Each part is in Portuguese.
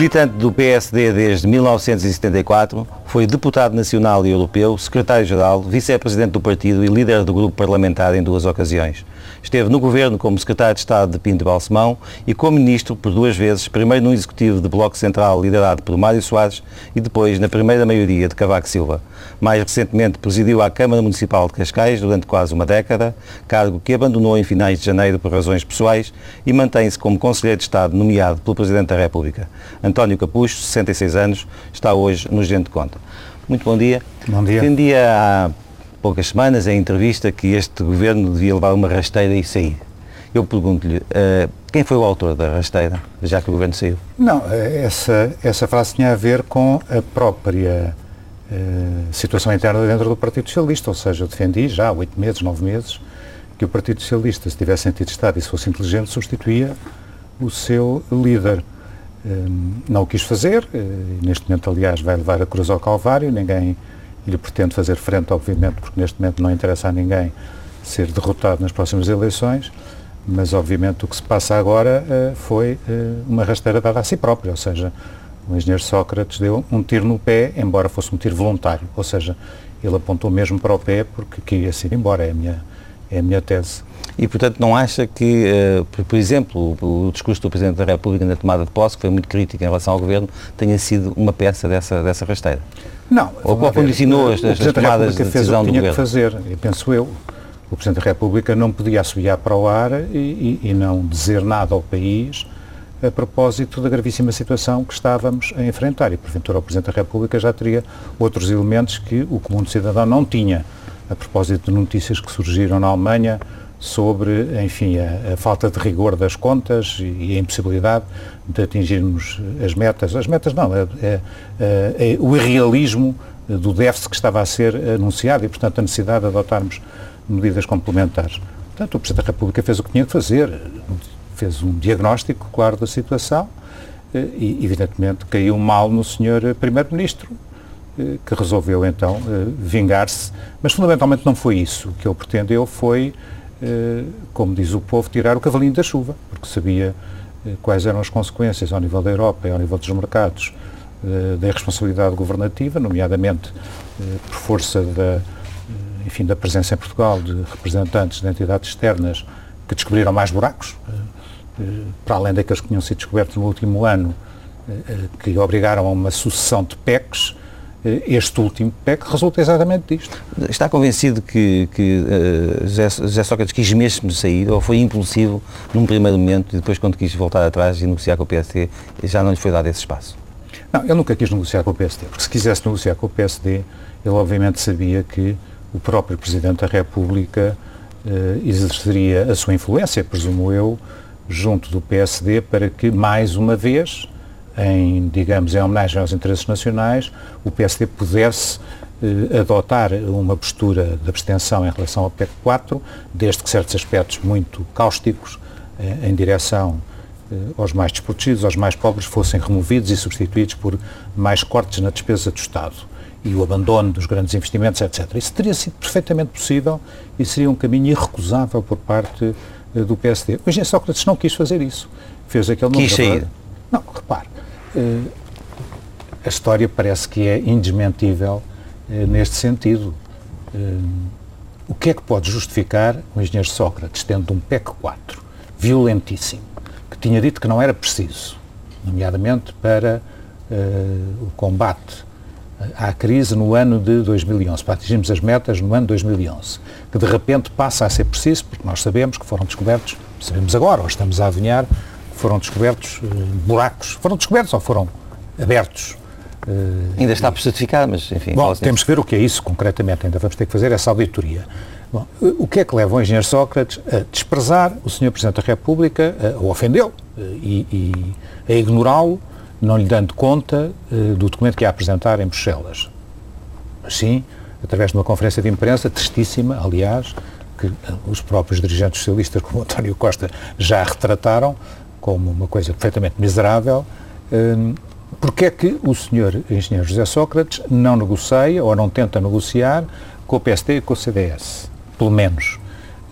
Militante do PSD desde 1974, foi deputado nacional e europeu, secretário-geral, vice-presidente do partido e líder do grupo parlamentar em duas ocasiões. Esteve no governo como secretário de Estado de Pinto Balsemão e como ministro por duas vezes, primeiro no executivo de Bloco Central liderado por Mário Soares e depois na primeira maioria de Cavaco Silva. Mais recentemente presidiu a Câmara Municipal de Cascais durante quase uma década, cargo que abandonou em finais de janeiro por razões pessoais e mantém-se como Conselheiro de Estado nomeado pelo Presidente da República. António Capucho, 66 anos, está hoje no Gente de Conta. Muito bom dia. Bom dia. Tendia há poucas semanas em entrevista que este governo devia levar uma rasteira e sair. Eu pergunto-lhe, uh, quem foi o autor da rasteira, já que o governo saiu? Não, eh, essa, essa frase tinha a ver com a própria uh, situação interna dentro do Partido Socialista, ou seja, eu defendi já há oito meses, nove meses, que o Partido Socialista, se tivesse sentido Estado e se fosse inteligente, substituía o seu líder. não o quis fazer, neste momento, aliás, vai levar a cruz ao Calvário, ninguém lhe pretende fazer frente, obviamente, porque neste momento não interessa a ninguém ser derrotado nas próximas eleições, mas obviamente o que se passa agora uh, foi uh, uma rasteira dada a si próprio, ou seja, o engenheiro Sócrates deu um tiro no pé, embora fosse um tiro voluntário, ou seja, ele apontou mesmo para o pé porque queria se ir embora, é a minha, é a minha tese. E, portanto, não acha que, uh, por exemplo, o, discurso do Presidente da República na tomada de posse, que foi muito crítico em relação ao Governo, tenha sido uma peça dessa, dessa rasteira? Não. Ou qual condicionou as, as tomadas de decisão fez o que tinha que fazer, penso eu. O Presidente da República não podia assobiar para o ar e, e, e não dizer nada ao país a propósito da gravíssima situação que estávamos a enfrentar. E, porventura, o Presidente da República já teria outros elementos que o comum cidadão não tinha. A propósito de notícias que surgiram na Alemanha sobre, enfim, a, a, falta de rigor das contas e, a impossibilidade de atingirmos as metas. As metas não, é, é, é, o irrealismo do déficit que estava a ser anunciado e, portanto, a necessidade de adotarmos medidas complementares. Portanto, o Presidente da República fez o que tinha que fazer, fez um diagnóstico claro da situação eh, e, evidentemente, caiu mal no Sr. Primeiro-Ministro, eh, que resolveu, então, eh, vingar-se. Mas, fundamentalmente, não foi isso. O que ele pretendeu foi como diz o povo, tirar o cavalinho da chuva, porque sabia eh, quais eram as consequências ao nível da Europa e ao nível dos mercados eh, da irresponsabilidade governativa, nomeadamente por força da, enfim, da presença em Portugal de representantes de entidades externas que descobriram mais buracos, para além daqueles que tinham sido descobertos no último ano, que obrigaram a uma sucessão de PECs eh, este último PEC resulta exatamente disto. Está convencido que, que uh, José, José Sócrates quis mesmo sair ou foi impulsivo num primeiro momento e depois quando quis voltar atrás e negociar com o PSD já não lhe foi dado esse espaço? Não, ele nunca quis negociar com o PSD, porque se quisesse negociar com o PSD, ele obviamente sabia que o próprio Presidente da República uh, exerceria a sua influência, presumo eu, junto do PSD para que mais uma vez em, digamos, em homenagem aos interesses nacionais, o PSD pudesse eh, adotar uma postura de abstenção em relação ao PEC 4, desde que certos aspectos muito cáusticos eh, em direção eh, aos mais desprotegidos, aos mais pobres, fossem removidos e substituídos por mais cortes na despesa do Estado e o abandono dos grandes investimentos, etc. Isso teria sido perfeitamente possível e seria um caminho irrecusável por parte do PSD. O engenheiro Sócrates não quis fazer isso. Fez aquele quis sair. Não, repare, Uh, a história parece que é indesmentível uh, neste sentido. Uh, o que é que pode justificar o engenheiro Sócrates tendo um PEC 4 violentíssimo, que tinha dito que não era preciso, nomeadamente para o combate à crise no ano de 2011, para atingirmos as metas no ano de 2011, que de repente passa a ser preciso, porque nós sabemos que foram descobertos, sabemos agora, ou estamos a adivinhar, foram descobertos uh, buracos. Foram descobertos ou foram abertos? Uh, ainda está por certificar, mas enfim. Bom, temos que ver o que é isso concretamente, ainda vamos ter que fazer essa auditoria. Bom, o que é que leva o engenheiro Sócrates a desprezar o Sr. Presidente da República, a, a ofendê-lo e, e, a ignorá-lo, não lhe dando conta uh, do documento que ia apresentar em Bruxelas? Mas sim, através de uma conferência de imprensa, tristíssima, aliás, que os próprios dirigentes socialistas, como António Costa, já retrataram, como uma coisa perfeitamente miserável, um, porque é que o senhor engenheiro José Sócrates não negocia ou não tenta negociar com o PST e com o CDS? Pelo menos.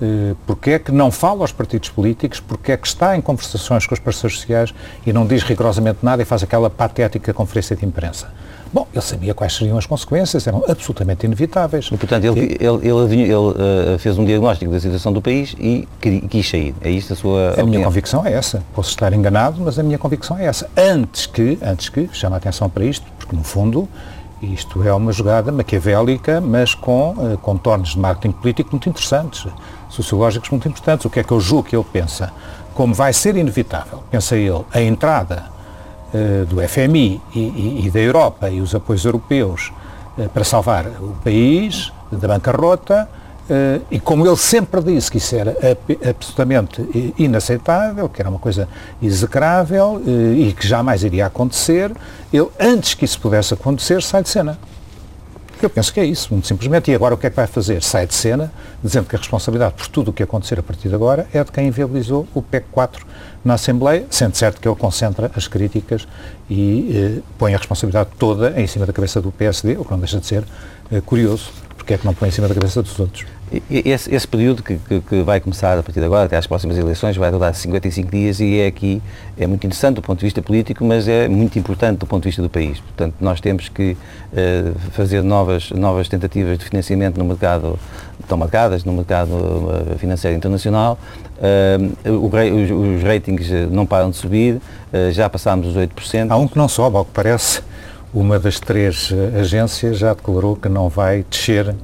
eh, porque é que não fala aos partidos políticos, porque é que está em conversações com os parceiros sociais e não diz rigorosamente nada e faz aquela patética conferência de imprensa. Bom, ele sabia quais seriam as consequências, eram absolutamente inevitáveis. E, portanto, ele, ele, ele, ele uh, fez um diagnóstico da situação do país e quis sair. É isto a sua A opinião? minha convicção é essa. Posso estar enganado, mas a minha convicção é essa. Antes que, antes que, chama a atenção para isto, porque no fundo isto é uma jogada maquiavélica, mas com uh, contornos de marketing político muito interessantes, sociológicos muito importantes. O que é que eu julgo que ele pensa? Como vai ser inevitável, pensa ele, a entrada do FMI e, e, da Europa e os apoios europeus uh, para salvar o país da bancarrota, Uh, e como ele sempre disse que isso era absolutamente inaceitável, que era uma coisa execrável e que jamais iria acontecer, ele, antes que isso pudesse acontecer, sai de cena. Eu penso que é isso, muito simplesmente. E agora o que é que vai fazer? Sai de cena, dizendo que a responsabilidade por tudo o que acontecer a partir de agora é de quem inviabilizou o PEC 4 na Assembleia, sendo certo que ele concentra as críticas e eh, põe a responsabilidade toda em cima da cabeça do PSD, o que não deixa de ser eh, curioso, porque é que não põe em cima da cabeça dos outros. Esse, esse período que, que, que, vai começar a partir de agora, até às próximas eleições, vai durar 55 dias e é aqui, é muito interessante do ponto de vista político, mas é muito importante do ponto de vista do país. Portanto, nós temos que uh, fazer novas, novas tentativas de financiamento no mercado, estão marcadas no mercado uh, financeiro internacional. Uh, o, os, os, ratings não param de subir, já passámos os 8%. Há um que não sobe, ao que parece. Uma das três agências já declarou que não vai descer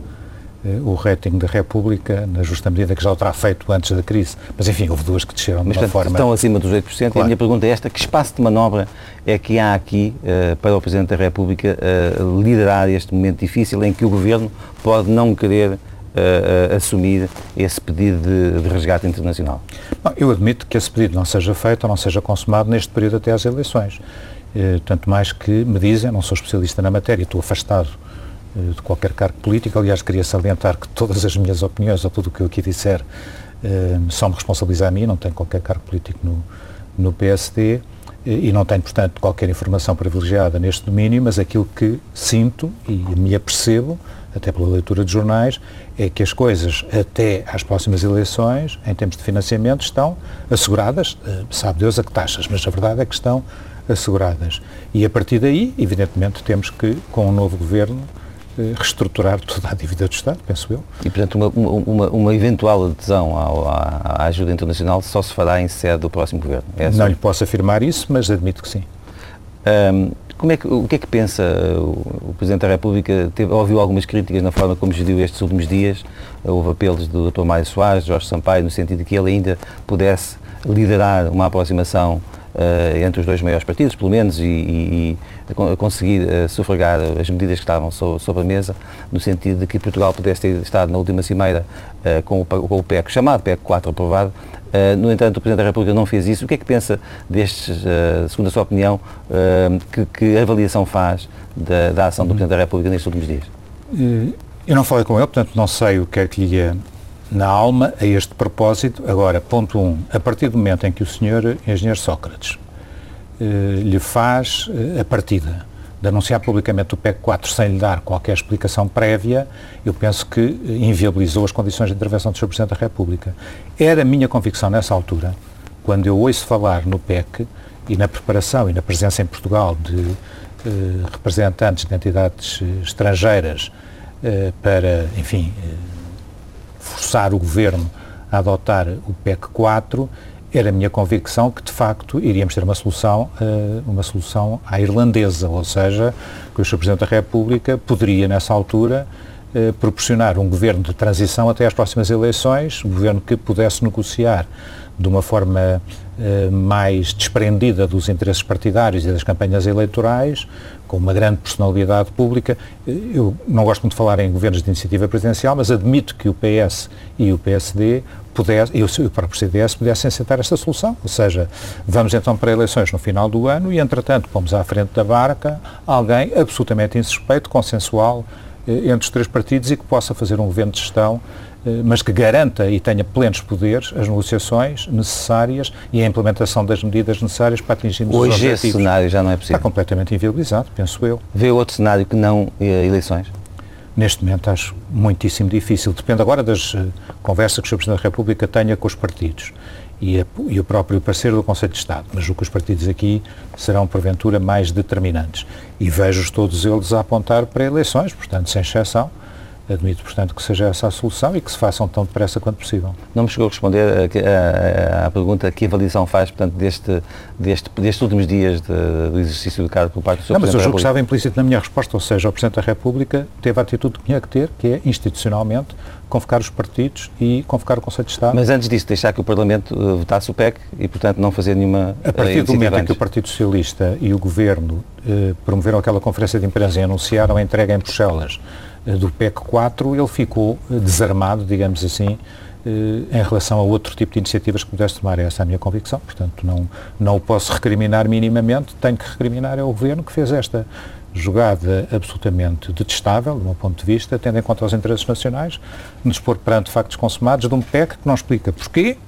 eh, o rating da República, na justa medida que já o terá feito antes da crise. Mas, enfim, houve duas que desceram Mas, de uma forma... estão acima dos 8%. Claro. E a minha pergunta é esta, que espaço de manobra é que há aqui uh, para o Presidente da República uh, liderar este momento difícil em que o Governo pode não querer uh, assumir esse pedido de, de resgate internacional? Eu admito que esse pedido não seja feito ou não seja consumado neste período até às eleições. Tanto mais que me dizem, não sou especialista na matéria, estou afastado eh, de qualquer cargo político. Aliás, queria salientar que todas as minhas opiniões ou tudo o que eu aqui disser eh, são me responsabilizar a mim, não tenho qualquer cargo político no, no PSD e não tenho, portanto, qualquer informação privilegiada neste domínio, mas aquilo que sinto e me apercebo, até pela leitura de jornais, é que as coisas até às próximas eleições, em termos de financiamento, estão asseguradas, eh, sabe Deus a que taxas, mas a verdade é que estão asseguradas. E a partir daí, evidentemente, temos que, com o um novo governo, eh, reestruturar toda a dívida do Estado, penso eu. E, portanto, uma, uma, uma eventual adesão ao, à, à, ajuda internacional só se fará em sede do próximo Governo? É Não lhe posso afirmar isso, mas admito que sim. Um, como é que, o que é que pensa o, Presidente da República? Teve, ouviu algumas críticas na forma como geriu estes últimos dias. Houve apelos do Dr. Mário Soares, Jorge Sampaio, no sentido de que ele ainda pudesse liderar uma aproximação entre os dois maiores partidos, pelo menos, e, e, e conseguir uh, sufragar as medidas que estavam so, sobre a mesa, no sentido de que Portugal pudesse ter estado na última cimeira uh, com, o, com o PEC, chamado PEC 4 aprovado. no entanto, o Presidente da República não fez isso. O que é que pensa destes, segundo a sua opinião, que, que, avaliação faz da, da ação do Presidente da República nestes últimos dias? Eu não falei com ele, portanto não sei o que é que lhe ia na alma a este propósito. Agora, ponto 1. Um, a partir do momento em que o senhor engenheiro Sócrates eh, lhe faz eh, a partida de anunciar publicamente o PEC 4 sem lhe dar qualquer explicação prévia, eu penso que inviabilizou as condições de intervenção do Sr. Presidente da República. Era a minha convicção nessa altura, quando eu ouço falar no PEC e na preparação e na presença em Portugal de eh, representantes de entidades eh, estrangeiras eh, para, enfim, eh, forçar o governo a adotar o PEC 4, era a minha convicção que, de facto, iríamos ter uma solução, uh, uma solução à irlandesa, ou seja, que o Sr. Presidente da República poderia, nessa altura, uh, proporcionar um governo de transição até às próximas eleições, um governo que pudesse negociar de uma forma uh, mais desprendida dos interesses partidários e das campanhas eleitorais, com uma grande personalidade pública. Eu não gosto muito de falar em governos de iniciativa presidencial, mas admito que o PS e o PSD pudesse, e o próprio CDS pudessem aceitar esta solução. Ou seja, vamos então para eleições no final do ano e, entretanto, pomos à frente da barca alguém absolutamente insuspeito, consensual, eh, entre os três partidos e que possa fazer um governo de gestão eh, mas que garanta e tenha plenos poderes as negociações necessárias e a implementação das medidas necessárias para atingir os objetivos. Hoje esse cenário já não é possível? Está completamente inviabilizado, penso eu. Vê outro cenário que não eh, eleições? Neste momento acho muitíssimo difícil. Depende agora das uh, conversas que o Sr. Presidente da República tenha com os partidos e, a, e, o próprio parceiro do Conselho de Estado. Mas o que os partidos aqui serão, porventura, mais determinantes. E vejo-os todos eles a apontar para eleições, portanto, sem exceção Admito, portanto, que seja essa a solução e que se façam tão depressa quanto possível. Não me chegou a responder à pergunta que avaliação faz, portanto, deste, deste, destes últimos dias de, do exercício do cargo por parte do Sr. Não, mas eu julgo que estava implícito na minha resposta, ou seja, o Presidente da República teve a atitude que tinha que ter, que é, institucionalmente, convocar os partidos e convocar o Conselho de Estado. Mas antes disso, deixar que o Parlamento uh, votasse o PEC e, portanto, não fazer nenhuma A partir uh, do momento em que o Partido Socialista e o Governo uh, promoveram aquela conferência de imprensa e anunciaram a entrega em Bruxelas do PEC 4, ele ficou desarmado, digamos assim, em relação a outro tipo de iniciativas que pudesse tomar. Essa é a minha convicção. Portanto, não, não o posso recriminar minimamente, tenho que recriminar ao Governo que fez esta jogada absolutamente detestável, do meu ponto de vista, tendo em conta os interesses nacionais, nos pôr perante factos consumados de um PEC que não explica porquê,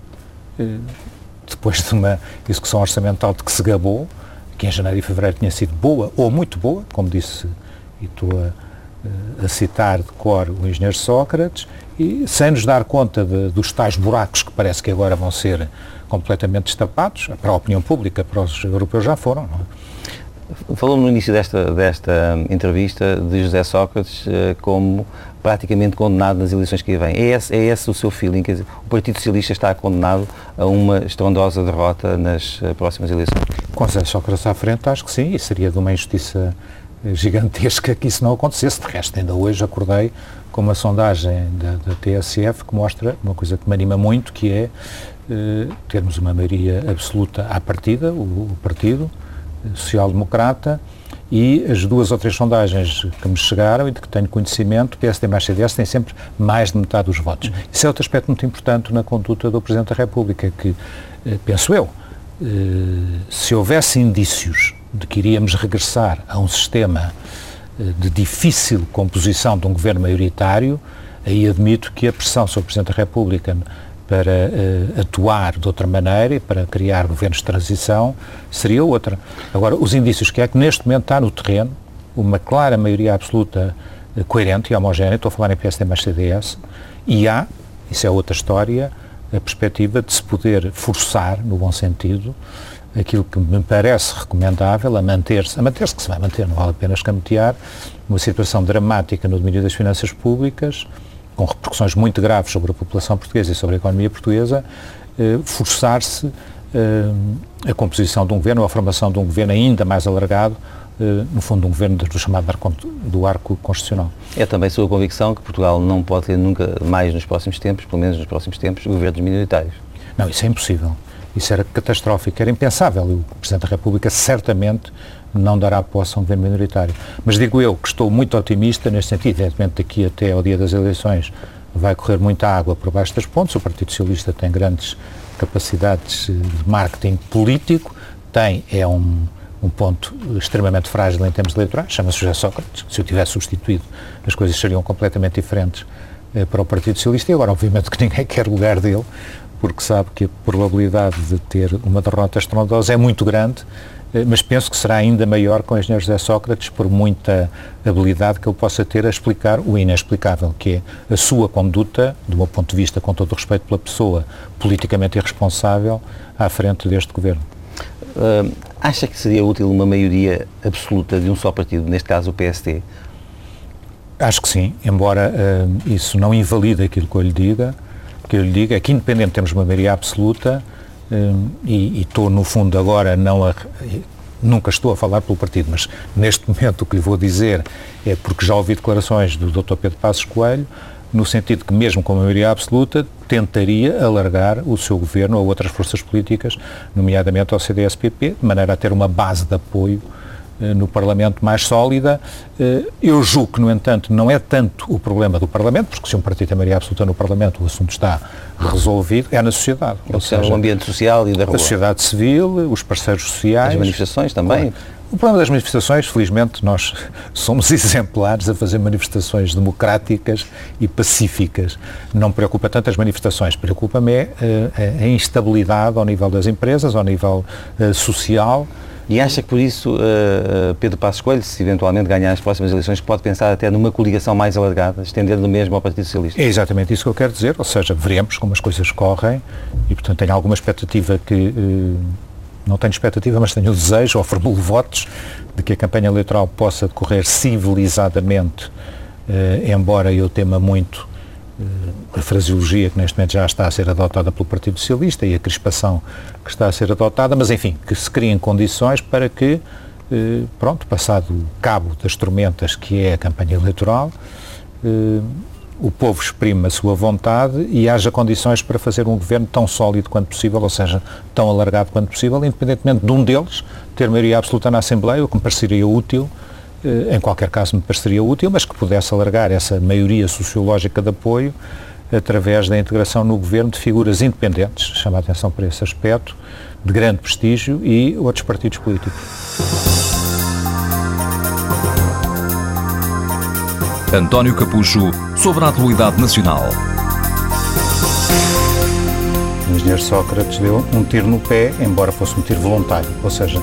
depois de uma execução orçamental de que se gabou, que em janeiro e fevereiro tinha sido boa ou muito boa, como disse e estou a eh, a citar de cor o engenheiro Sócrates, e sem nos dar conta de, dos tais buracos que parece que agora vão ser completamente destapados, para a opinião pública, para os europeus já foram. É? Falou no início desta, desta entrevista de José Sócrates eh, como praticamente condenado nas eleições que vêm. É esse, é esse o seu feeling? Quer dizer, o Partido Socialista está condenado a uma estrondosa derrota nas eh, próximas eleições? Com José Sócrates à frente, acho que sim, e seria de uma injustiça gigantesca que isso não acontecesse. De resto, ainda hoje acordei com uma sondagem da, da TSF que mostra uma coisa que me anima muito, que é eh, termos uma maioria absoluta à partida, o, o Partido Social-Democrata, e as duas ou três sondagens que me chegaram e de que tenho conhecimento, PSD mais CDS tem sempre mais de metade dos votos. Isso é outro aspecto muito importante na conduta do Presidente da República, que, eh, penso eu, eh, se houvesse indícios de que iríamos regressar a um sistema eh, de difícil composição de um governo maioritário, aí admito que a pressão sobre o Presidente da República para uh, atuar de outra maneira e para criar governos de transição seria outra. Agora, os indícios que é que neste momento está no terreno uma clara maioria absoluta uh, coerente e homogénea, estou a falar em PSD mais CDS, e há, isso é outra história, a perspectiva de se poder forçar, no bom sentido, aquilo que me parece recomendável a manter-se, a manter-se que se vai manter, não vale a pena escamotear, uma situação dramática no domínio das finanças públicas, com repercussões muito graves sobre a população portuguesa e sobre a economia portuguesa, eh, forçar-se eh, a composição de um governo, a formação de um governo ainda mais alargado, eh, no fundo, um governo do chamado arco, do arco constitucional. É também sua convicção que Portugal não pode ter nunca mais nos próximos tempos, pelo menos nos próximos tempos, governos minoritários? Não, isso é impossível. Isso era catastrófico, era impensável. O Presidente da República certamente não dará posse a um governo minoritário. Mas digo eu que estou muito otimista neste sentido. Evidentemente, daqui até ao dia das eleições vai correr muita água por baixo das pontes. O Partido Socialista tem grandes capacidades de marketing político, tem, é um, um ponto extremamente frágil em termos eleitorais, chama-se José Sócrates. Se o tivesse substituído, as coisas seriam completamente diferentes eh, para o Partido Socialista. E agora, obviamente, que ninguém quer lugar dele, porque sabe que a probabilidade de ter uma derrota estrondosa é muito grande, eh, mas penso que será ainda maior com o engenheiro José Sócrates por muita habilidade que ele possa ter a explicar o inexplicável, que é a sua conduta, do meu ponto de vista, com todo o respeito pela pessoa politicamente irresponsável, à frente deste governo. Uh, acha que seria útil uma maioria absoluta de um só partido, neste caso o PST? Acho que sim, embora uh, isso não invalide aquilo que eu lhe diga, que eu lhe digo é que, independente, temos uma maioria absoluta hum, e, estou, no fundo, agora não a, nunca estou a falar pelo partido, mas neste momento o que lhe vou dizer é porque já ouvi declarações do Dr. Pedro Passos Coelho, no sentido que, mesmo com a maioria absoluta, tentaria alargar o seu governo a outras forças políticas, nomeadamente ao CDS-PP, de maneira a ter uma base de apoio no Parlamento mais sólida. Eh, eu julgo que, no entanto, não é tanto o problema do Parlamento, porque se um partido tem maioria absoluta no Parlamento, o assunto está resolvido, é na sociedade. Ou, seja, o ambiente social e da rua. A sociedade civil, os parceiros sociais. As manifestações também. O problema das manifestações, felizmente, nós somos exemplares a fazer manifestações democráticas e pacíficas. Não me preocupa tanto as manifestações, preocupa-me eh, a instabilidade ao nível das empresas, ao nível social, E acha que por isso uh, Pedro Passos Coelho, se eventualmente ganhar as próximas eleições, pode pensar até numa coligação mais alargada, estendendo mesmo ao Partido Socialista? É exatamente isso que eu quero dizer, ou seja, veremos como as coisas correm e, portanto, tenho alguma expectativa que, uh, não tenho expectativa, mas tenho o desejo, ou formulo votos, de que a campanha eleitoral possa decorrer civilizadamente, uh, embora eu tema muito a fraseologia que neste momento já está a ser adotada pelo Partido Socialista e a crispação que está a ser adotada, mas enfim, que se criem condições para que, eh, pronto, passado o cabo das tormentas que é a campanha eleitoral, eh, o povo exprime a sua vontade e haja condições para fazer um governo tão sólido quanto possível, ou seja, tão alargado quanto possível, independentemente de um deles ter maioria absoluta na Assembleia, o que me pareceria útil, em qualquer caso me pareceria útil, mas que pudesse alargar essa maioria sociológica de apoio através da integração no governo de figuras independentes, chama a atenção para esse aspecto, de grande prestígio e outros partidos políticos. António Capucho sobre a atualidade nacional. O engenheiro Sócrates deu um tiro no pé, embora fosse um tiro voluntário, ou seja,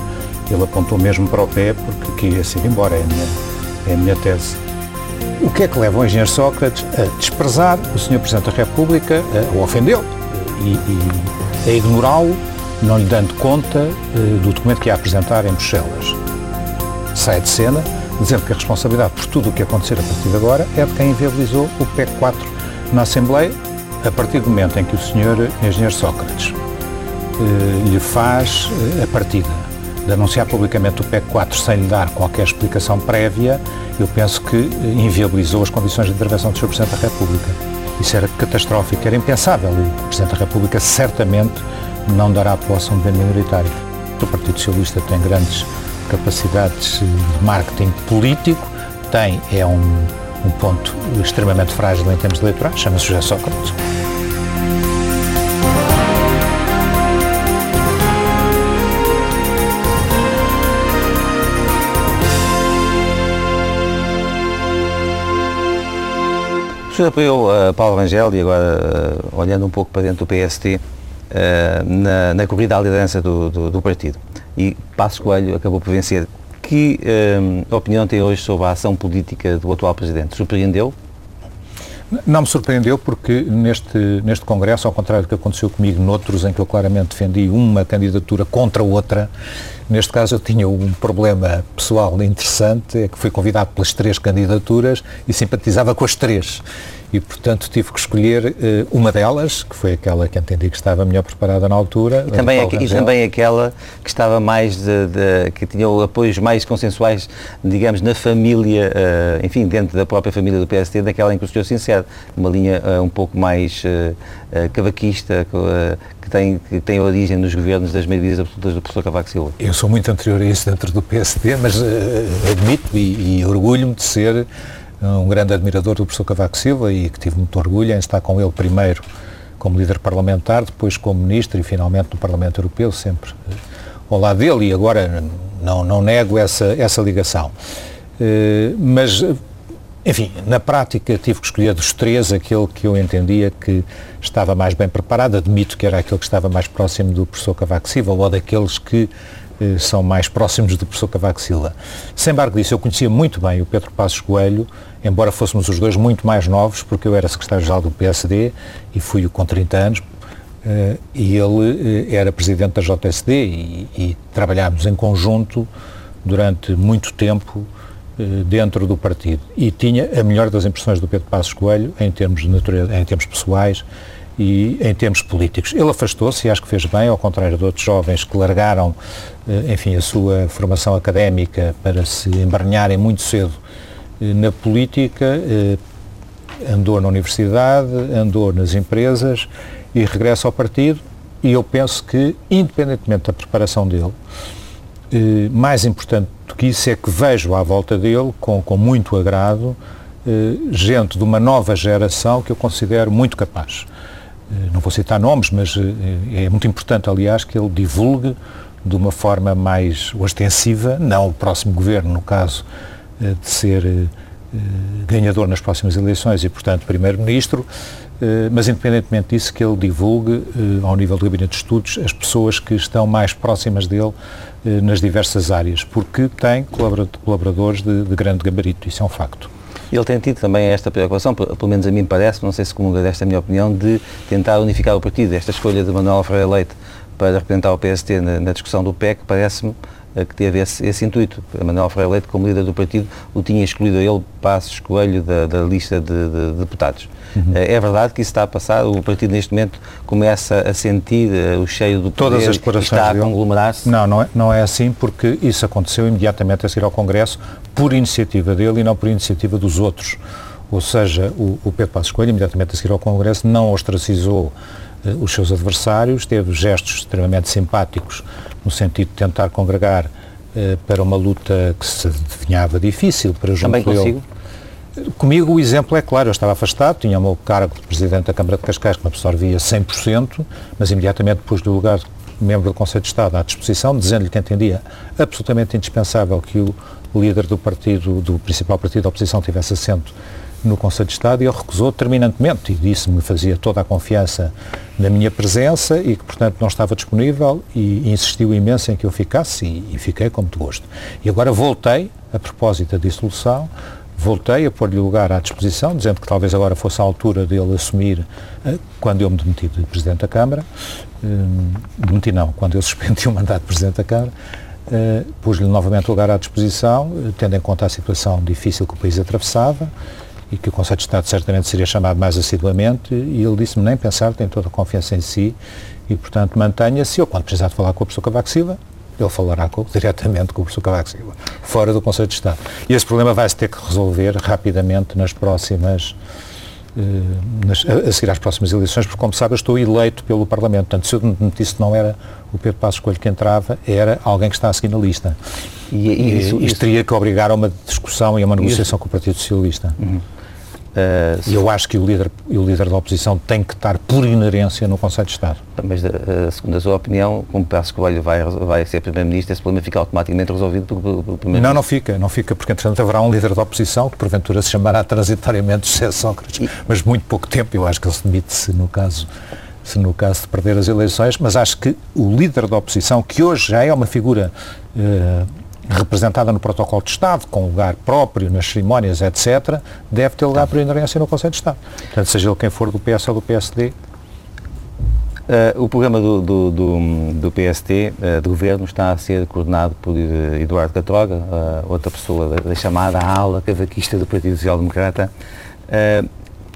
ele apontou mesmo para o pé porque queria se ir embora, é a minha, é a minha tese. O que é que leva o engenheiro Sócrates a desprezar o Sr. Presidente da República, a ofendê-lo e, e, a ignorá-lo, não lhe dando conta uh, do documento que ia apresentar em Bruxelas? Sai de cena, dizendo que a responsabilidade por tudo o que acontecer a partir de agora é de quem inviabilizou o PEC 4 na Assembleia, a partir do momento em que o Sr. Engenheiro Sócrates uh, lhe faz uh, a partida de anunciar publicamente o PEC 4 sem lhe dar qualquer explicação prévia, eu penso que inviabilizou as condições de intervenção do Sr. Presidente da República. Isso era catastrófico, era impensável. O Presidente da República certamente não dará posse a um governo minoritário. O Partido Socialista tem grandes capacidades de marketing político, tem, é um, um ponto extremamente frágil em termos eleitorais, chama-se José Sócrates. Senhor apoiou uh, Paulo Rangel e agora, uh, olhando um pouco para dentro do PST, uh, eh, na, na, corrida à liderança do, do, do, partido. E Passos Coelho acabou por vencer. Que opinião tem hoje sobre a ação política do atual Presidente? Surpreendeu? Não me surpreendeu porque neste, neste Congresso, ao contrário do que aconteceu comigo noutros, em que eu claramente defendi uma candidatura contra outra, neste caso eu tinha um problema pessoal interessante, é que fui convidado pelas três candidaturas e simpatizava com as três e, portanto, tive que escolher uh, uma delas, que foi aquela que entendi que estava melhor preparada na altura. E também, aqu e também aquela que estava mais, de, de, que tinha apoios mais consensuais, digamos, na família, uh, enfim, dentro da própria família do PST, daquela em que o senhor sincero, uma linha uh, um pouco mais cavaquista, que tem, que tem origem nos governos das maiorias absolutas do professor Cavaco Silva. Eu sou muito anterior a isso dentro do PSD, mas admito e, e orgulho-me de ser um grande admirador do professor Cavaco Silva e que tive muito orgulho em estar com ele primeiro como líder parlamentar, depois como ministro e finalmente no Parlamento Europeu, sempre eh, ao lado dele e agora não, não nego essa, essa ligação. Uh, mas, enfim, na prática tive que escolher dos três aquele que eu entendia que estava mais bem preparado, admito que era aquele que estava mais próximo do professor Cavaco Silva ou daqueles que são mais próximos do professor Cavaco Silva. Sem embargo disso, eu conhecia muito bem o Pedro Passos Coelho, embora fôssemos os dois muito mais novos, porque eu era secretário-geral do PSD e fui-o com 30 anos, uh, e ele uh, era presidente da JSD e, e trabalhámos em conjunto durante muito tempo uh, dentro do partido. E tinha a melhor das impressões do Pedro Passos Coelho em termos, de natureza, em termos pessoais e em termos políticos. Ele afastou-se e acho que fez bem, ao contrário de outros jovens que largaram, enfim, a sua formação académica para se embranharem muito cedo eh, na política, eh, andou na universidade, andou nas empresas e regressa ao partido e eu penso que, independentemente da preparação dele, eh, mais importante do que isso é que vejo à volta dele, com, com muito agrado, gente de uma nova geração que eu considero muito capaz. Não vou citar nomes, mas é muito importante, aliás, que ele divulgue de uma forma mais ostensiva, não o próximo governo, no caso, de ser ganhador nas próximas eleições e, portanto, Primeiro-Ministro, mas independentemente disso, que ele divulgue, ao nível do Gabinete de Estudos, as pessoas que estão mais próximas dele nas diversas áreas, porque tem colaboradores de, de grande gabarito, isso é um facto. Ele tem tido também esta preocupação, pelo menos a mim parece, não sei se comunga desta minha opinião, de tentar unificar o partido. Esta escolha de Manuel Ferreira Leite para representar o PST na, na discussão do PEC parece-me que teve esse, esse, intuito. Manuel Ferreira Leite, como líder do partido, o tinha excluído ele, Passos Coelho, da, da lista de, de, de deputados. Uhum. É verdade que isso está a passar, o partido neste momento começa a sentir uh, o cheio do poder Todas as declarações está a conglomerar-se? Não, não é, não é assim porque isso aconteceu imediatamente a seguir ao Congresso por iniciativa dele e não por iniciativa dos outros. Ou seja, o, o Pedro Passos Coelho, imediatamente a seguir ao Congresso, não ostracizou uh, os seus adversários, teve gestos extremamente simpáticos no sentido de tentar congregar uh, para uma luta que se adivinhava difícil para junto Também consigo? Comigo o exemplo é claro, eu estava afastado, tinha o meu cargo de Presidente da Câmara de Cascais, que me absorvia 100%, mas imediatamente pus-lhe o lugar de membro do Conselho de Estado à disposição, dizendo-lhe que entendia absolutamente indispensável que o líder do partido, do principal partido da oposição tivesse assento no Conselho de Estado e ele recusou terminantemente e disse-me que fazia toda a confiança na minha presença e que, portanto, não estava disponível e insistiu imenso em que eu ficasse e, e fiquei com muito gosto. E agora voltei, a propósito da dissolução, voltei a pôr-lhe lugar à disposição, dizendo que talvez agora fosse a altura dele assumir, eh, quando eu me demiti de Presidente da Câmara, eh, demiti não, quando eu suspendi o mandato de Presidente da Câmara, Uh, pus-lhe novamente lugar à disposição, tendo em conta a situação difícil que o país atravessava e que o Conselho de Estado certamente seria chamado mais assiduamente, e ele disse-me nem pensar, tem toda a confiança em si, e portanto mantenha-se, ou quando precisar de falar com o professor Cavaco Silva, ele falará com, diretamente com o professor Cavaco Silva, fora do Conselho de Estado. E esse problema vai-se ter que resolver rapidamente nas próximas, eh, nas, a, seguir às próximas eleições, porque, como sabe, eu estou eleito pelo Parlamento. Portanto, se eu me metisse que não era o Pedro Passos Coelho que entrava, era alguém que está a seguir na lista. E, e isso, isto isso, teria que obrigar a uma discussão e a uma negociação isso. com o Partido Socialista. Uhum. Uh, e eu acho que o líder, o líder da oposição tem que estar por inerência no Conselho de Estado. Mas, uh, segundo a sua opinião, como Passos Coelho vai, vai ser Primeiro-Ministro, esse problema fica automaticamente resolvido pelo, pelo Primeiro-Ministro? Não, não fica, não fica, porque entretanto haverá um líder da oposição que porventura se chamará transitoriamente José Sócrates, e... mas muito pouco tempo, eu acho que ele se demite-se no caso se no caso de perder as eleições, mas acho que o líder da oposição, que hoje já é uma figura uh, representada no protocolo de Estado, com lugar próprio nas cerimónias, etc., deve ter lugar tá. por inerência no Conselho de Estado. Portanto, seja ele quem for do PS ou do PSD. Uh, o programa do, do, do, do PST, uh, do Governo, está a ser coordenado por uh, Eduardo Catroga, outra pessoa da, da, chamada ala cavaquista do Partido Social Democrata.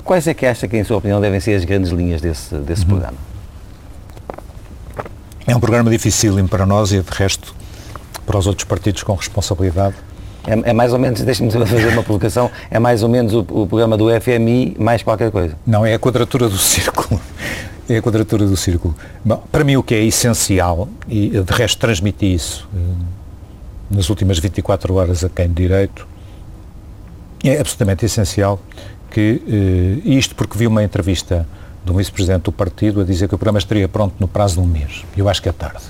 quais é que acha que, em sua opinião, devem ser as grandes linhas desse, desse uhum. programa? É um programa difícil para nós e, de resto, para os outros partidos com responsabilidade? É, é mais ou menos, deixe-me fazer uma provocação, é mais ou menos o, o, programa do FMI mais qualquer coisa. Não, é a quadratura do círculo. É a quadratura do círculo. Bom, para mim o que é essencial, e de resto transmiti isso eh, nas últimas 24 horas a quem de direito, é absolutamente essencial que, eh, isto porque vi uma entrevista de um vice-presidente do partido a dizer que o programa estaria pronto no prazo de um mês. Eu acho que é tarde.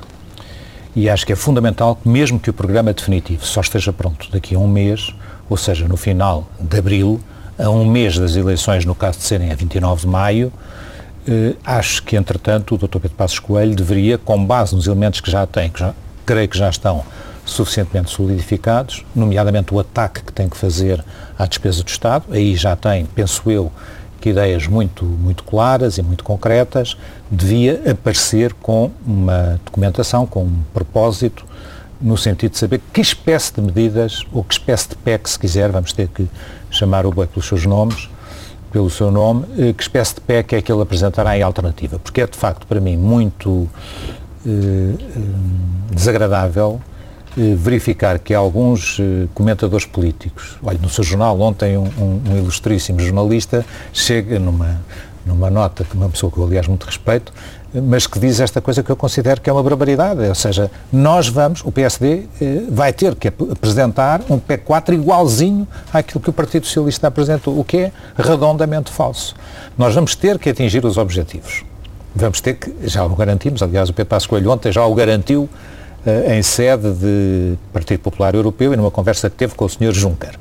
E acho que é fundamental que, mesmo que o programa definitivo só esteja pronto daqui a um mês, ou seja, no final de abril, a um mês das eleições, no caso de serem a 29 de maio, eh, acho que, entretanto, o Dr. Pedro Passos Coelho deveria, com base nos elementos que já tem, que já, creio que já estão suficientemente solidificados, nomeadamente o ataque que tem que fazer à despesa do Estado, aí já tem, penso eu, que ideias muito, muito claras e muito concretas, devia aparecer com uma documentação, com um propósito, no sentido de saber que espécie de medidas, ou que espécie de PEC, se quiser, vamos ter que chamar o boi pelos seus nomes, pelo seu nome, eh, que espécie de PEC é que ele apresentará em alternativa. Porque é, de facto, para mim, muito eh, eh desagradável verificar que alguns eh, comentadores políticos, olha, no seu jornal ontem um, um, ilustríssimo jornalista chega numa, numa nota, que uma pessoa que eu aliás muito respeito, mas que diz esta coisa que eu considero que é uma barbaridade, ou seja, nós vamos, o PSD eh, vai ter que apresentar um P4 igualzinho àquilo que o Partido Socialista apresentou, o que é redondamente falso. Nós vamos ter que atingir os objetivos. Vamos ter que, já o garantimos, aliás o Pedro Coelho ontem já o garantiu eh, em sede de Partido Popular Europeu e numa conversa que teve com o Sr. Juncker.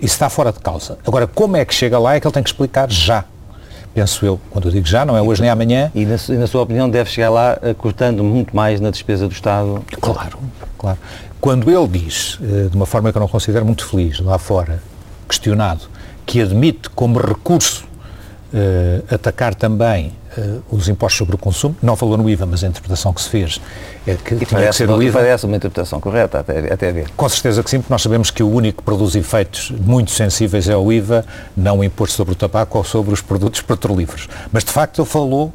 Isso está fora de causa. Agora, como é que chega lá é que ele tem que explicar já. Penso eu, quando eu digo já, não é hoje nem amanhã. E na, e na sua opinião deve chegar lá uh, cortando muito mais na despesa do Estado? Claro, claro. Quando ele diz, uh, de uma forma que eu não considero muito feliz, lá fora, questionado, que admite como recurso atacar também uh, os impostos sobre o consumo, não falou no IVA, mas a interpretação que se fez é que e tinha que ser o IVA. Parece uma interpretação correta, até, até ver. Com certeza que sim, porque nós sabemos que o único que produz efeitos muito sensíveis é o IVA, não o imposto sobre o tabaco ou sobre os produtos petrolíferos. Mas, de facto, ele falou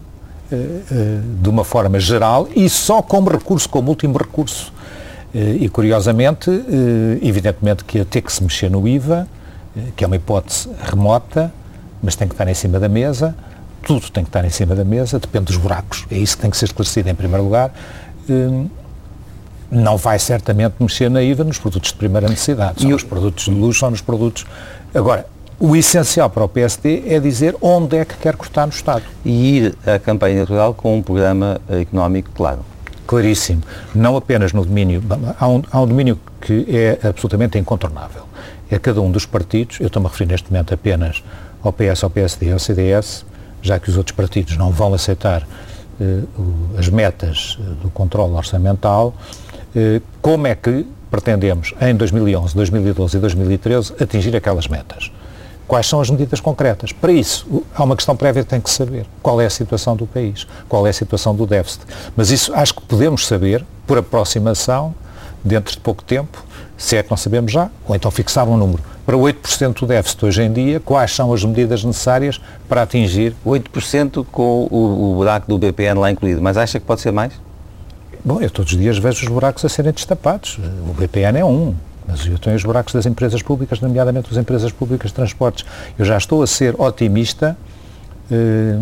uh, de uma forma geral e só como recurso, como último recurso. E, curiosamente, evidentemente que ia ter que se mexer no IVA, que é uma hipótese remota, mas tem que estar em cima da mesa, tudo tem que estar em cima da mesa, depende dos buracos. É isso que tem que ser esclarecido em primeiro lugar. Hum, não vai certamente mexer na IVA nos produtos de primeira necessidade. São e os produtos de luxo, são nos produtos. Agora, o essencial para o PSD é dizer onde é que quer cortar no Estado. E ir à campanha eleitoral com um programa económico claro. Claríssimo. Não apenas no domínio. Há um, há um domínio que é absolutamente incontornável. É cada um dos partidos, eu estou-me a referir neste momento apenas ao PS, ao PSD e ao CDS, já que os outros partidos não vão aceitar eh, as metas eh, do controle orçamental, eh, como é que pretendemos em 2011, 2012 e 2013 atingir aquelas metas? Quais são as medidas concretas? Para isso, há uma questão prévia que tem que saber. Qual é a situação do país? Qual é a situação do déficit? Mas isso acho que podemos saber, por aproximação, dentro de pouco tempo, se é que não sabemos já, ou então fixar um número. Para 8% do déficit hoje em dia, quais são as medidas necessárias para atingir? 8% com o, o buraco do BPN lá incluído, mas acha que pode ser mais? Bom, eu todos os dias vejo os buracos a serem destapados. O BPN é um, mas eu tenho os buracos das empresas públicas, nomeadamente as empresas públicas de transportes. Eu já estou a ser otimista eh,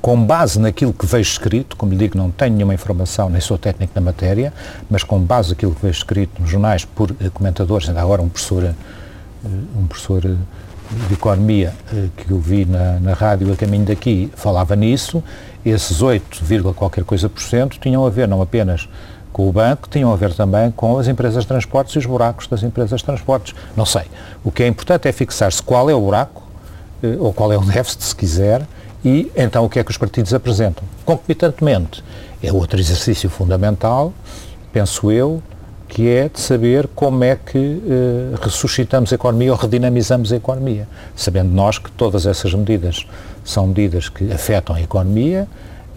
com base naquilo que vejo escrito, como lhe digo, não tenho nenhuma informação, nem sou técnico na matéria, mas com base naquilo que vejo escrito nos jornais por eh, comentadores, ainda agora um professor, eh, um professor eh, de economia que eu vi na, na rádio a caminho daqui falava nisso, esses 8, qualquer coisa por cento tinham a ver não apenas com o banco, tinham a ver também com as empresas de transportes e os buracos das empresas de transportes. Não sei. O que é importante é fixar-se qual é o buraco, ou qual é o déficit, se quiser, e então o que é que os partidos apresentam? Concomitantemente, é outro exercício fundamental, penso eu, que é de saber como é que uh, ressuscitamos a economia ou redinamizamos a economia, sabendo nós que todas essas medidas são medidas que afetam a economia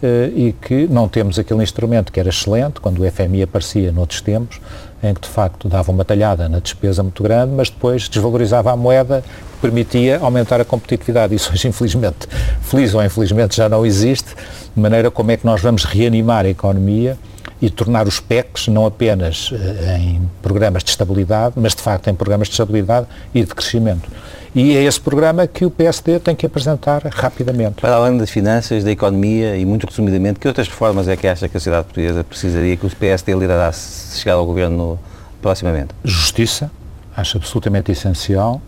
uh, e que não temos aquele instrumento que era excelente, quando o FMI aparecia noutros tempos, em que de facto dava uma talhada na despesa muito grande, mas depois desvalorizava a moeda permitia aumentar a competitividade. Isso hoje, infelizmente, feliz ou infelizmente, já não existe, de maneira como é que nós vamos reanimar a economia e tornar os PECs não apenas eh, em programas de estabilidade, mas de facto em programas de estabilidade e de crescimento. E é esse programa que o PSD tem que apresentar rapidamente. Para além das finanças, da economia e muito resumidamente, que outras reformas é que acha que a sociedade portuguesa precisaria que o PSD liderasse se chegar ao governo proximamente? Justiça, acho absolutamente essencial.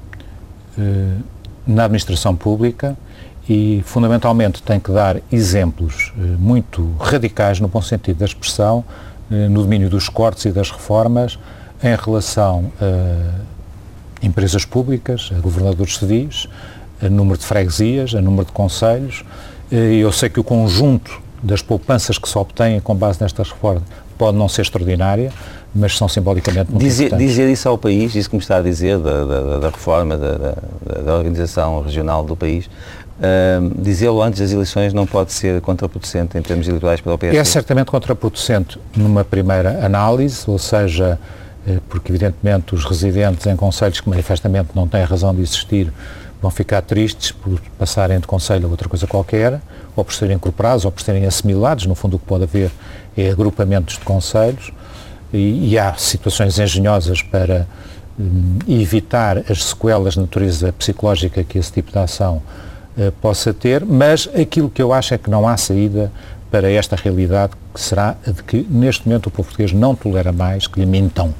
Eh, na administração pública e, fundamentalmente, tem que dar exemplos eh, muito radicais, no bom sentido da expressão, eh, no domínio dos cortes e das reformas em relação a empresas públicas, a governadores civis, a número de freguesias, a número de conselhos. Eu sei que o conjunto das poupanças que se obtêm com base nestas reformas pode não ser extraordinária, mas são simbolicamente muito dizer, importantes. Dizer isso ao país, isso que me está a dizer, da, da, da reforma da, da, da, organização regional do país, dizê-lo antes das eleições não pode ser contraproducente em termos eleitorais para o PSD? É certamente contraproducente numa primeira análise, ou seja, eh, porque evidentemente os residentes em conselhos que manifestamente não têm razão de existir vão ficar tristes por passarem de conselho a outra coisa qualquer, ou por serem incorporados, ou por serem assimilados, no fundo o que pode haver é agrupamentos de conselhos, e, e há situações engenhosas para um, evitar as sequelas de natureza psicológica que esse tipo de ação uh, possa ter, mas aquilo que eu acho é que não há saída para esta realidade que será a de que neste momento o povo português não tolera mais que lhe mintam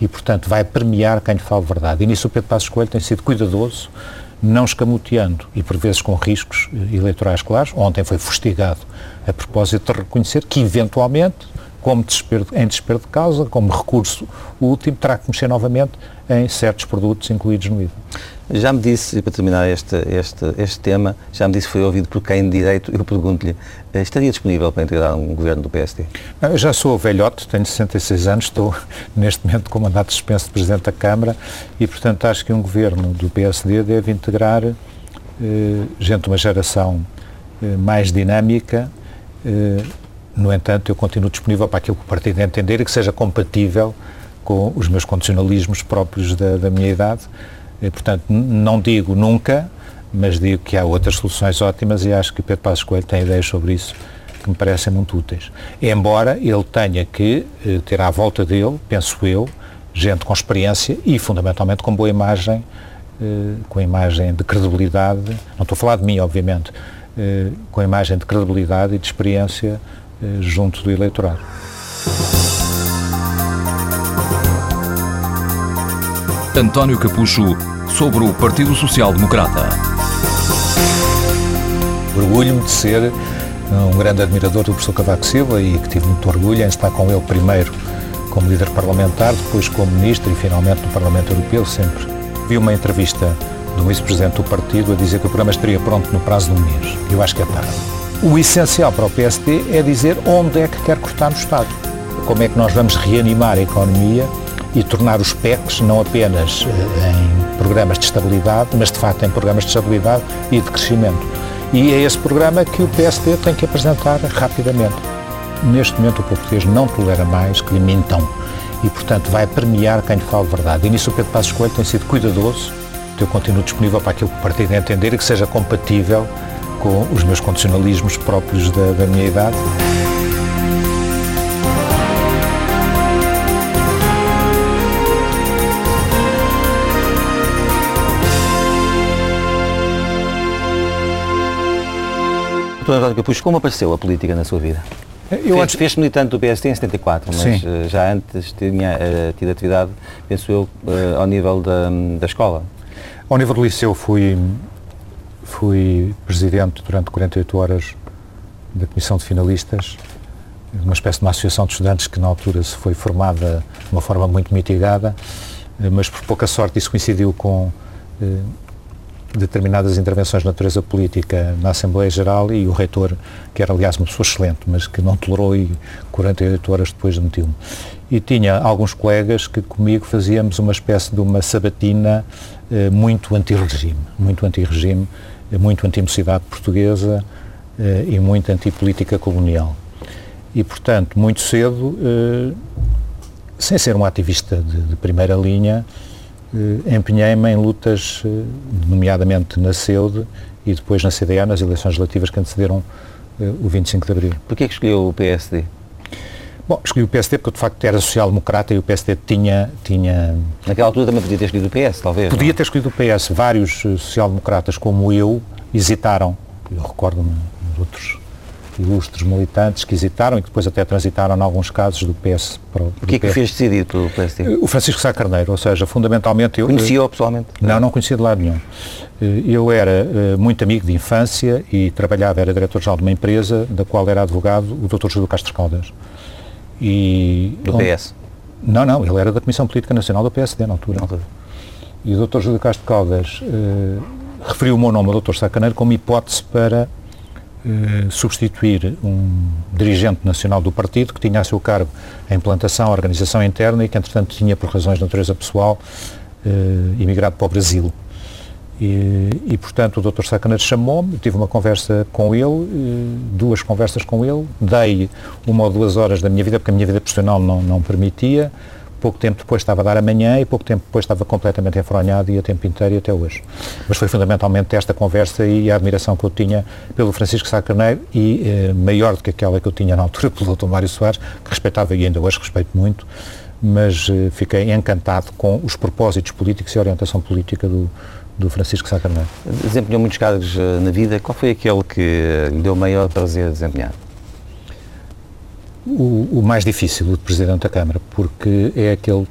e, portanto, vai premiar quem lhe fala verdade. E nisso o Pedro Passos Coelho tem sido cuidadoso, não escamoteando e por vezes com riscos eh, eleitorais claros. Ontem foi fustigado a propósito de reconhecer que, eventualmente, como desespero, em desespero de causa, como recurso último, terá que mexer novamente em certos produtos incluídos no IVA. Já me disse, e para terminar este, este, este tema, já me disse que foi ouvido por quem de direito, eu pergunto-lhe, eh, estaria disponível para integrar um governo do PSD? Eu já sou velhote, tenho 66 anos, estou neste momento com mandato de suspenso de Presidente da Câmara e, portanto, acho que um governo do PSD deve integrar eh, gente de uma geração eh, mais dinâmica. Eh, no entanto, eu continuo disponível para aquilo que o partido entender e que seja compatível com os meus condicionalismos próprios da, da minha idade e, portanto, não digo nunca, mas digo que há outras soluções ótimas e acho que Pedro Passos Coelho tem ideias sobre isso que me parecem muito úteis. Embora ele tenha que eh, ter à volta dele, penso eu, gente com experiência e, fundamentalmente, com boa imagem, eh, com imagem de credibilidade, não estou a falar de mim, obviamente, eh, com imagem de credibilidade e de experiência junto do eleitorado. António Capucho sobre o Partido Social Democrata. Orgulho-me de ser um grande admirador do professor Cavaco Silva e que tive muito orgulho em estar com ele primeiro como líder parlamentar, depois como ministro e finalmente no Parlamento Europeu sempre. Vi uma entrevista do vice-presidente do partido a dizer que o programa estaria pronto no prazo de um mês. Eu acho que é tarde. O essencial para o PSD é dizer onde é que quer cortar no Estado. Como é que nós vamos reanimar a economia e tornar os PECs não apenas eh, em programas de estabilidade, mas de facto em programas de estabilidade e de crescimento. E é esse programa que o PSD tem que apresentar rapidamente. Neste momento o povo português não tolera mais que lhe mintam e, portanto, vai premiar quem lhe fala verdade. E nisso o Pedro Passos Coelho tem sido cuidadoso, eu continuo disponível para aquilo que o partido entender e que seja compatível com os meus condicionalismos próprios da, da minha idade. Doutor António Capucho, como apareceu a política na sua vida? Eu antes... fez militante do PSD em 74, mas Sim. Eh, já antes tinha uh, tido atividade, penso eu, uh, ao nível da, da escola. Ao nível do liceu fui, fui presidente durante 48 horas da Comissão de Finalistas, uma espécie de uma associação de estudantes que na altura se foi formada de uma forma muito mitigada, mas por pouca sorte isso coincidiu com determinadas intervenções de natureza política na Assembleia Geral e o reitor, que era aliás uma pessoa excelente, mas que não tolerou e 48 horas depois demitiu-me. E tinha alguns colegas que comigo fazíamos uma espécie de uma sabatina eh, muito anti-regime, muito anti-regime, eh, muito anti-mocidade portuguesa eh, e muito anti-política colonial. E, portanto, muito cedo, eh, sem ser um ativista de, de primeira linha, eh, empenhei-me em lutas, nomeadamente na CEUD e depois na CDA, nas eleições legislativas que antecederam o 25 de Abril. Porquê que escolheu o PSD? Bom, escolhi o PSD porque de facto era social-democrata e o PSD tinha, tinha... Naquela altura também podia ter escolhido o PS, talvez? Podia não? ter escolhido o PS. Vários social-democratas como eu hesitaram. Eu recordo-me de outros ilustres militantes que hesitaram e que depois até transitaram, em alguns casos, do PS para o. O que é que fez decidir pelo PSD? O Francisco Sá Carneiro, ou seja, fundamentalmente eu. Conhecia-o pessoalmente? Não, não conhecia de lado nenhum. Eh, eu era eh, muito amigo de infância e trabalhava, era diretor-geral de uma empresa da qual era advogado o Dr. Júlio Castro Caldas. E, do PS? Não, não, ele era da Comissão Política Nacional do PSD na altura. altura. E o Dr. Júlio Castro Caldas uh, referiu o meu nome ao Dr. Sá Carneiro como hipótese para eh, substituir um dirigente nacional do partido que tinha a seu cargo a implantação, a organização interna e que, entretanto, tinha, por razões de natureza pessoal, eh, emigrado para o Brasil. E, e, portanto, o Dr. Sacaneiro chamou-me, tive uma conversa com ele, eh, duas conversas com ele, dei uma ou duas horas da minha vida, porque a minha vida profissional não, não permitia, pouco tempo depois estava a dar amanhã e pouco tempo depois estava completamente enfronhado e a tempo inteiro e até hoje. Mas foi fundamentalmente esta conversa e a admiração que eu tinha pelo Francisco Sá Carneiro e eh, maior do que aquela que eu tinha na altura pelo Dr. Mário Soares, que respeitava e ainda hoje respeito muito, mas eh, fiquei encantado com os propósitos políticos e a orientação política do, do Francisco Sá Carneiro. Desempenhou muitos cargos eh, na vida. Qual foi aquele que lhe deu maior prazer desempenhar? o, o, mais difícil, o de Presidente da Câmara, porque é aquele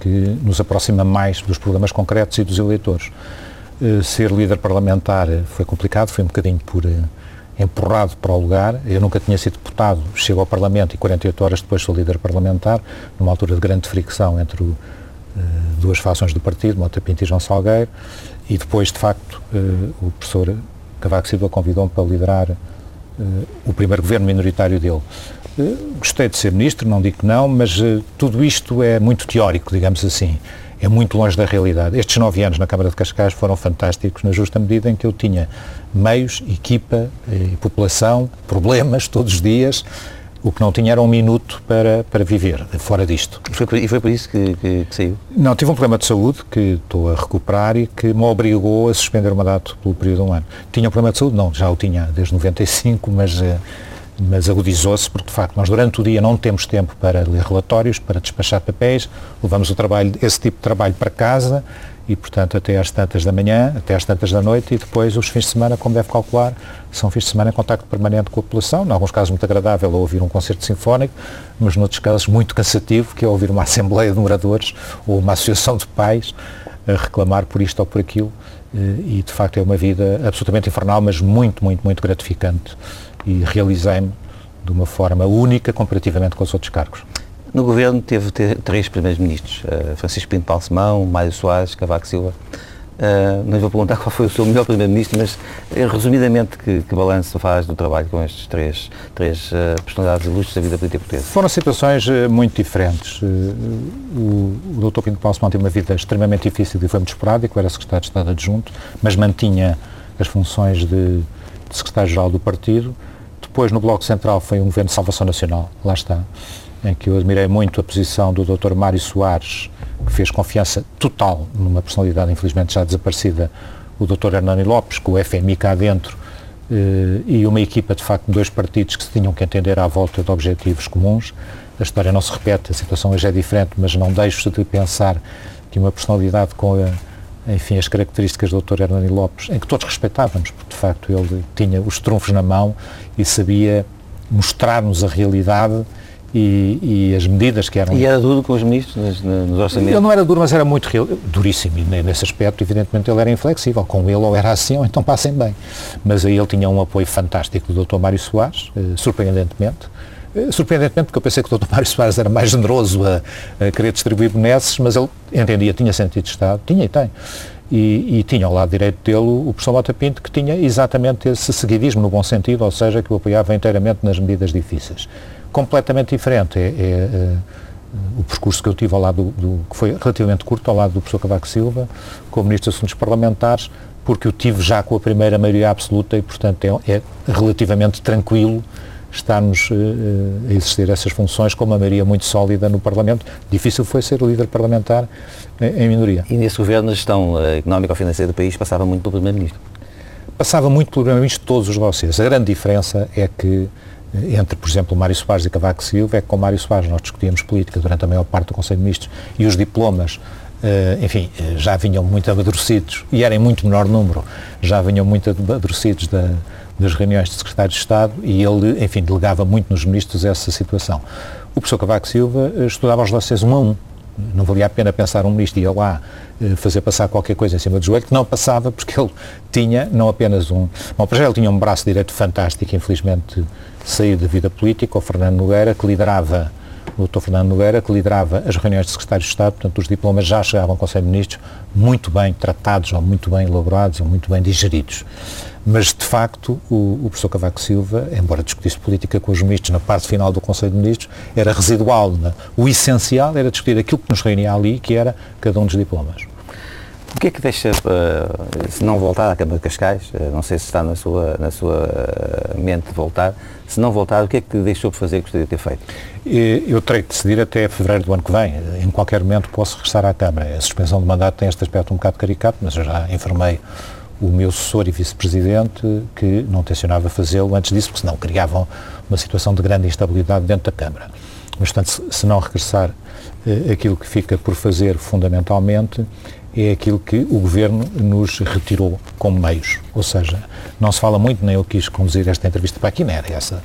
que nos aproxima mais dos problemas concretos e dos eleitores. Uh, ser líder parlamentar foi complicado, foi um bocadinho por uh, empurrado para o lugar. Eu nunca tinha sido deputado, chego ao Parlamento e 48 horas depois sou líder parlamentar, numa altura de grande fricção entre o, duas fações do partido, Mota Pinto e João Salgueiro, e depois, de facto, uh, o professor Cavaco Silva convidou-me para liderar uh, o primeiro governo minoritário dele. gostei de ser ministro, não digo que não, mas tudo isto é muito teórico, digamos assim é muito longe da realidade. Estes nove anos na Câmara de Cascais foram fantásticos na justa medida em que eu tinha meios, equipa população, problemas todos os dias, o que não tinha era um minuto para, para viver, fora disto. E foi por, e foi por isso que, que, que, saiu? Não, tive um problema de saúde que estou a recuperar e que me obrigou a suspender o mandato pelo período de um ano. Tinha um problema de saúde? Não, já o tinha desde 95, mas, eh, mas agudizou-se porque, de facto, nós durante o dia não temos tempo para ler relatórios, para despachar papéis, levamos o trabalho, esse tipo de trabalho para casa e, portanto, até às tantas da manhã, até às tantas da noite e depois os fins de semana, como deve calcular, são fins de semana em contacto permanente com a população, em alguns casos muito agradável ouvir um concerto sinfónico, mas noutros casos muito cansativo, que é ouvir uma assembleia de moradores ou uma associação de pais a reclamar por isto ou por aquilo. Eh, e, de facto, é uma vida absolutamente infernal, mas muito, muito, muito gratificante. E realizei-me de uma forma única comparativamente com os outros cargos. No governo teve três primeiros ministros, uh, Francisco Pinto Balsemão, Mário Soares, Cavaco Silva. Uh, não vou perguntar qual foi o seu melhor primeiro-ministro, mas uh, resumidamente que, que balanço faz do trabalho com estes três, três uh, personalidades ilustres da vida política portuguesa? Foram situações muito diferentes. o, o Dr. Pinto Balsemão teve uma vida extremamente difícil e foi muito esporádico, era secretário de Estado adjunto, mas mantinha as funções de, de secretário-geral do partido. Depois, no Bloco Central, foi um governo de salvação nacional, lá está em que eu admirei muito a posição do Dr. Mário Soares, que fez confiança total numa personalidade infelizmente já desaparecida, o Dr. Hernani Lopes, com o FMI cá dentro, eh, e uma equipa de facto de dois partidos que se tinham que entender à volta de objetivos comuns. A história não se repete, a situação hoje é diferente, mas não deixo de pensar que uma personalidade com a, enfim, as características do Dr. Hernani Lopes, em que todos respeitávamos, porque de facto ele tinha os trunfos na mão e sabia mostrar-nos a realidade e, e, as medidas que eram... E era duro com os ministros nos orçamentos? Ele não era duro, mas era muito real, duríssimo, e nesse aspecto, evidentemente, ele era inflexível. Com ele, ou era assim, ou então passem bem. Mas aí ele tinha um apoio fantástico do Dr. Mário Soares, eh, surpreendentemente. Eh, surpreendentemente, porque eu pensei que o Dr. Mário Soares era mais generoso a, a querer distribuir benesses, mas ele entendia, tinha sentido de Estado, tinha e tem. E, e, tinha ao lado direito dele o professor Mota Pinto, que tinha exatamente esse seguidismo no bom sentido, ou seja, que o apoiava inteiramente nas medidas difíceis completamente diferente. É, é, é, o percurso que eu tive ao lado do, do, que foi relativamente curto, ao lado do professor Cavaco Silva, como Ministro dos Assuntos Parlamentares, porque eu tive já com a primeira maioria absoluta e, portanto, é, é relativamente tranquilo estarmos uh, a exercer essas funções com uma maioria muito sólida no Parlamento. Difícil foi ser o líder parlamentar em, em minoria. E nesse governo a gestão uh, económica ou financeira do país passava muito pelo Primeiro-Ministro? Passava muito pelo Primeiro-Ministro de todos os vocês. A grande diferença é que entre, por exemplo, Mário Soares e Cavaco Silva é que com Mário Soares nós discutíamos política durante a maior parte do Conselho de Ministros e os diplomas, uh, enfim, eh, já vinham muito amadurecidos e eram em muito menor número, já vinham muito amadurecidos da, das reuniões de secretários de Estado e ele, enfim, delegava muito nos ministros essa situação. O professor Cavaco Silva eh, estudava os dossiês um a um, não valia a pena pensar um ministro ia lá fazer passar qualquer coisa em cima do joelho, que não passava porque ele tinha não apenas um... Bom, para já ele tinha um braço direito fantástico, infelizmente saiu da vida política, o Fernando Nogueira, que liderava, o Dr. Fernando Nogueira, que liderava as reuniões de secretários de Estado, portanto os diplomas já chegavam ao Conselho de Ministros muito bem tratados, ou muito bem elaborados, ou muito bem digeridos. Mas, de facto, o, o professor Cavaco Silva, embora discutisse política com os ministros na parte final do Conselho de Ministros, era residual. Né? O essencial era discutir aquilo que nos reunia ali, que era cada um dos diplomas. O que é que deixa, uh, se não voltar à Câmara de Cascais, uh, não sei se está na sua, na sua uh, mente voltar, se não voltar, o que é que deixou de fazer que gostaria de ter feito? Eu terei de decidir até fevereiro do ano que vem. Em qualquer momento posso regressar à Câmara. A suspensão de mandato tem este aspecto um bocado caricato, mas eu já informei o meu assessor e vice-presidente que não tencionava fazê-lo antes disso, porque senão criavam uma situação de grande instabilidade dentro da Câmara. Mas, portanto, se não regressar, aquilo que fica por fazer fundamentalmente é aquilo que o Governo nos retirou como meios. Ou seja, não se fala muito, nem eu quis conduzir esta entrevista para aqui, não era essa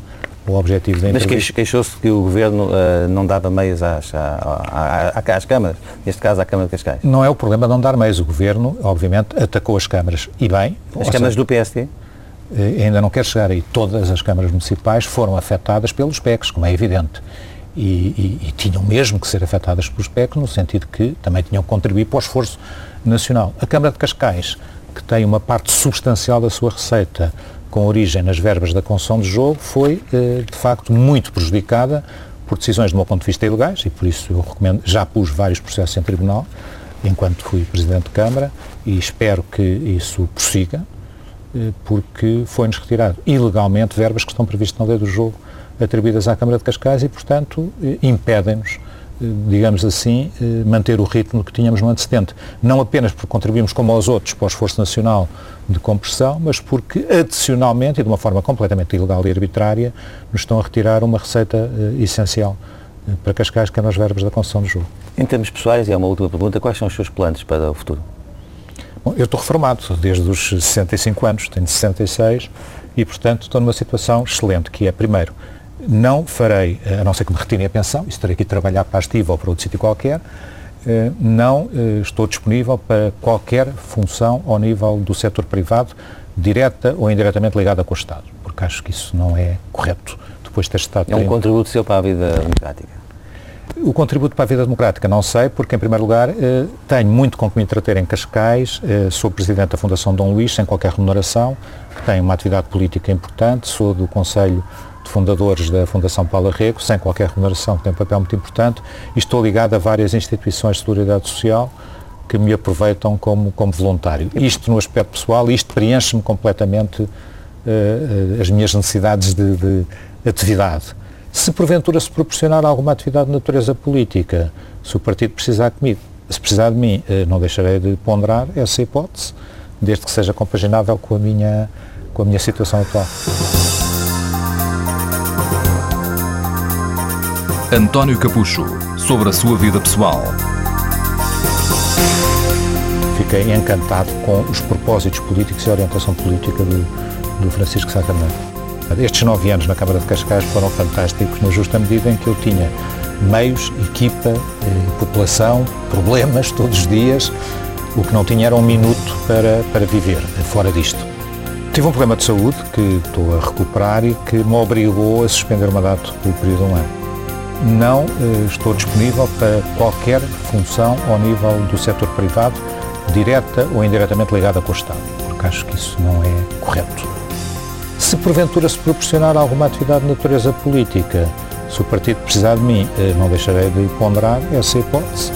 o objetivo da entrevista. Mas queixou-se que o Governo uh, não dava meios às, às, às, câmaras, neste caso à Câmara de Cascais? Não é o problema não dar meios. O Governo, obviamente, atacou as câmaras. E bem... As câmaras seja, do PSD? eh, ainda não quero chegar aí, todas as câmaras municipais foram afetadas pelos PECs, como é evidente. E, e, e, tinham mesmo que ser afetadas pelos PECs, no sentido que também tinham que contribuir para o esforço nacional. A Câmara de Cascais, que tem uma parte substancial da sua receita com origem nas verbas da concessão de jogo, foi, eh, de facto, muito prejudicada por decisões, do meu ponto de vista, ilegais, e por isso eu recomendo, já pus vários processos em tribunal, enquanto fui Presidente de Câmara, e espero que isso prossiga, eh, porque foi-nos retirado ilegalmente verbas que estão previstas na lei do jogo atribuídas à Câmara de Cascais e, portanto, eh, impedem-nos, digamos assim, manter o ritmo que tínhamos no antecedente. Não apenas porque contribuímos, como aos outros, para o esforço nacional de compressão, mas porque, adicionalmente, e de uma forma completamente ilegal e arbitrária, nos estão a retirar uma receita essencial para Cascais, que é nas verbas da concessão do jogo. Em termos pessoais, e é uma última pergunta, quais são os seus planos para o futuro? Bom, eu estou reformado desde os 65 anos, tenho 66 e, portanto, estou numa situação excelente, que é, primeiro, não farei, a não ser que me retirem a pensão, e estarei aqui a trabalhar para a Estiva ou para outro sítio qualquer, eh, não eh, estou disponível para qualquer função ao nível do setor privado, direta ou indiretamente ligada com o Estado, porque acho que isso não é correto, depois de ter estado... É um contributo seu para a vida democrática? O contributo para a vida democrática não sei, porque, em primeiro lugar, eh, tenho muito com que me entreter em Cascais, eh, sou presidente da Fundação Dom Luís, sem qualquer remuneração, tenho uma atividade política importante, sou do Conselho Fundadores da Fundação Paula Rego, sem qualquer remuneração, que tem um papel muito importante, e estou ligado a várias instituições de solidariedade social que me aproveitam como, como voluntário. Isto no aspecto pessoal, isto preenche-me completamente uh, as minhas necessidades de, de atividade. Se porventura se proporcionar alguma atividade de natureza política, se o partido precisar comigo, se precisar de mim, eh, não deixarei de ponderar essa hipótese, desde que seja compaginável com a minha, com a minha situação atual. António Capucho, sobre a sua vida pessoal. Fiquei encantado com os propósitos políticos e a orientação política do, do Francisco Sacramento. Estes nove anos na Câmara de Cascais foram fantásticos, na justa medida em que eu tinha meios, equipa, eh, população, problemas todos os dias. O que não tinha era um minuto para, para viver fora disto. Tive um problema de saúde que estou a recuperar e que me obrigou a suspender o mandato pelo período de um ano. Não eh, estou disponível para qualquer função ao nível do setor privado, direta ou indiretamente ligada com o Estado, porque acho que isso não é correto. Se porventura se proporcionar alguma atividade de natureza política, se o partido precisar de mim, eh, não deixarei de ponderar essa hipótese.